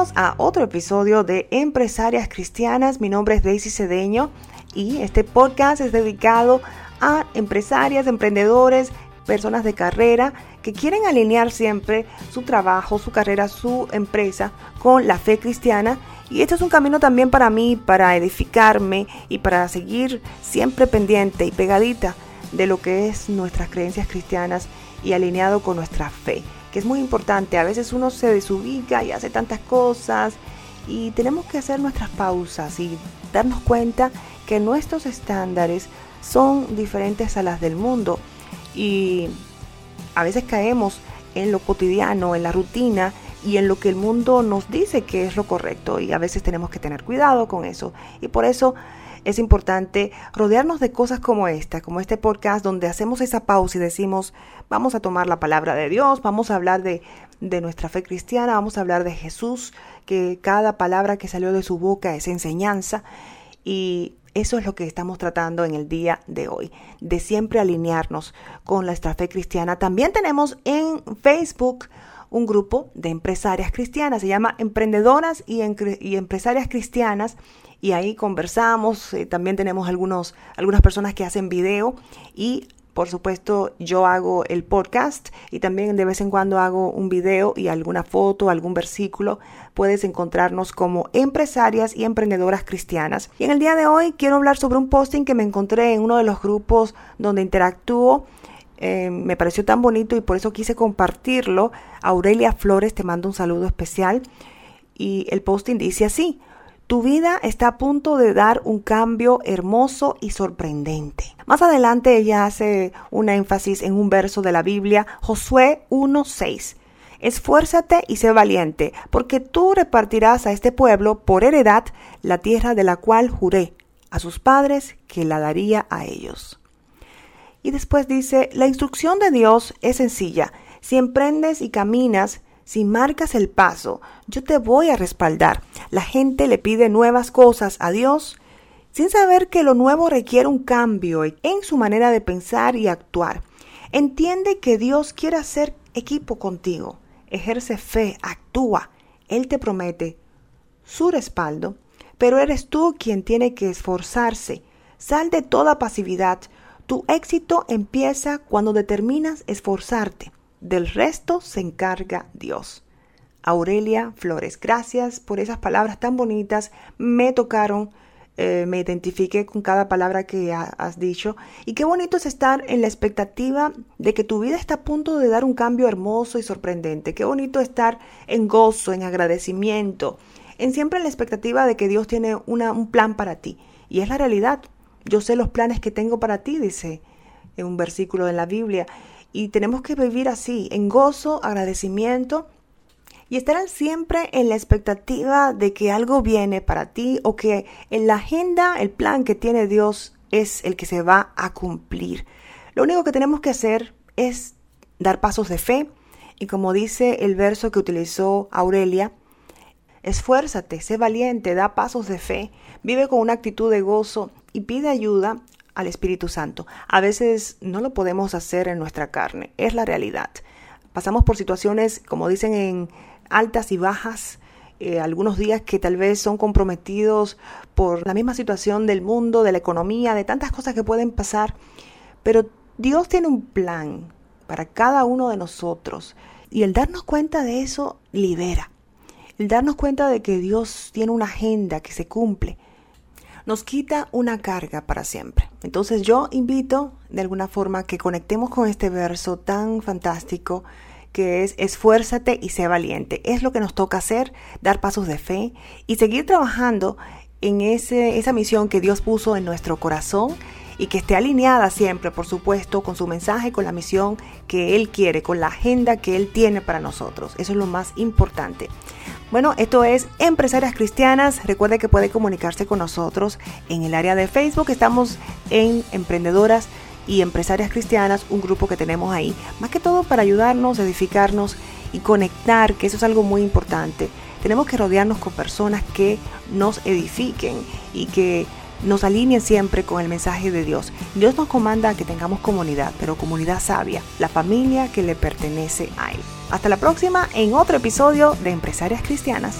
A otro episodio de Empresarias Cristianas. Mi nombre es Daisy Cedeño y este podcast es dedicado a empresarias, emprendedores, personas de carrera que quieren alinear siempre su trabajo, su carrera, su empresa con la fe cristiana. Y este es un camino también para mí, para edificarme y para seguir siempre pendiente y pegadita de lo que es nuestras creencias cristianas y alineado con nuestra fe, que es muy importante. A veces uno se desubica y hace tantas cosas y tenemos que hacer nuestras pausas y darnos cuenta que nuestros estándares son diferentes a las del mundo y a veces caemos en lo cotidiano, en la rutina y en lo que el mundo nos dice que es lo correcto y a veces tenemos que tener cuidado con eso y por eso es importante rodearnos de cosas como esta, como este podcast donde hacemos esa pausa y decimos vamos a tomar la palabra de Dios, vamos a hablar de, de nuestra fe cristiana, vamos a hablar de Jesús, que cada palabra que salió de su boca es enseñanza y eso es lo que estamos tratando en el día de hoy, de siempre alinearnos con nuestra fe cristiana. También tenemos en Facebook un grupo de empresarias cristianas, se llama Emprendedoras y, Empresarias Cristianas, y ahí conversamos, eh, también tenemos algunos, algunas personas que hacen video y por supuesto, yo hago el podcast y también de vez en cuando hago un video y alguna foto, algún versículo. Puedes encontrarnos como empresarias y emprendedoras cristianas. Y en el día de hoy quiero hablar sobre un posting que me encontré en uno de los grupos donde interactúo. Eh, me pareció tan bonito y por eso quise compartirlo. Aurelia Flores te mando un saludo especial. Y el posting dice así, tu vida está a punto de dar un cambio hermoso y sorprendente. Más adelante ella hace un énfasis en un verso de la Biblia, Josué 1.6. Esfuérzate y sé valiente, porque tú repartirás a este pueblo por heredad la tierra de la cual juré a sus padres que la daría a ellos. Y después dice, la instrucción de Dios es sencilla. Si emprendes y caminas si marcas el paso, yo te voy a respaldar. La gente le pide nuevas cosas a Dios sin saber que lo nuevo requiere un cambio en su manera de pensar y actuar. Entiende que Dios quiere hacer equipo contigo. Ejerce fe, actúa. Él te promete su respaldo, pero eres tú quien tiene que esforzarse. Sal de toda pasividad. Tu éxito empieza cuando determinas esforzarte. Del resto se encarga Dios. Aurelia Flores, gracias por esas palabras tan bonitas. Me tocaron, eh, me identifiqué con cada palabra que has dicho. Y qué bonito es estar en la expectativa de que tu vida está a punto de dar un cambio hermoso y sorprendente. Qué bonito estar en gozo, en agradecimiento, en siempre en la expectativa de que Dios tiene un plan para ti. Y es la realidad. Yo sé los planes que tengo para ti, dice en un versículo de la Biblia. Y tenemos que vivir así, en gozo, agradecimiento y estar siempre en la expectativa de que algo viene para ti o que en la agenda, el plan que tiene Dios es el que se va a cumplir. Lo único que tenemos que hacer es dar pasos de fe y como dice el verso que utilizó Aurelia, esfuérzate, sé valiente, da pasos de fe, vive con una actitud de gozo y pide ayuda al Espíritu Santo. A veces no lo podemos hacer en nuestra carne, es la realidad. Pasamos por situaciones, como dicen, en altas y bajas, eh, algunos días que tal vez son comprometidos por la misma situación del mundo, de la economía, de tantas cosas que pueden pasar, pero Dios tiene un plan para cada uno de nosotros y el darnos cuenta de eso libera. El darnos cuenta de que Dios tiene una agenda que se cumple nos quita una carga para siempre. Entonces yo invito de alguna forma que conectemos con este verso tan fantástico que es esfuérzate y sé valiente. Es lo que nos toca hacer, dar pasos de fe y seguir trabajando en ese, esa misión que Dios puso en nuestro corazón y que esté alineada siempre, por supuesto, con su mensaje, con la misión que Él quiere, con la agenda que Él tiene para nosotros. Eso es lo más importante. Bueno, esto es Empresarias Cristianas. Recuerde que puede comunicarse con nosotros en el área de Facebook. Estamos en Emprendedoras y Empresarias Cristianas, un grupo que tenemos ahí, más que todo para ayudarnos, edificarnos y conectar, que eso es algo muy importante. Tenemos que rodearnos con personas que nos edifiquen y que nos alineen siempre con el mensaje de Dios. Dios nos comanda a que tengamos comunidad, pero comunidad sabia, la familia que le pertenece a Él. Hasta la próxima en otro episodio de Empresarias Cristianas.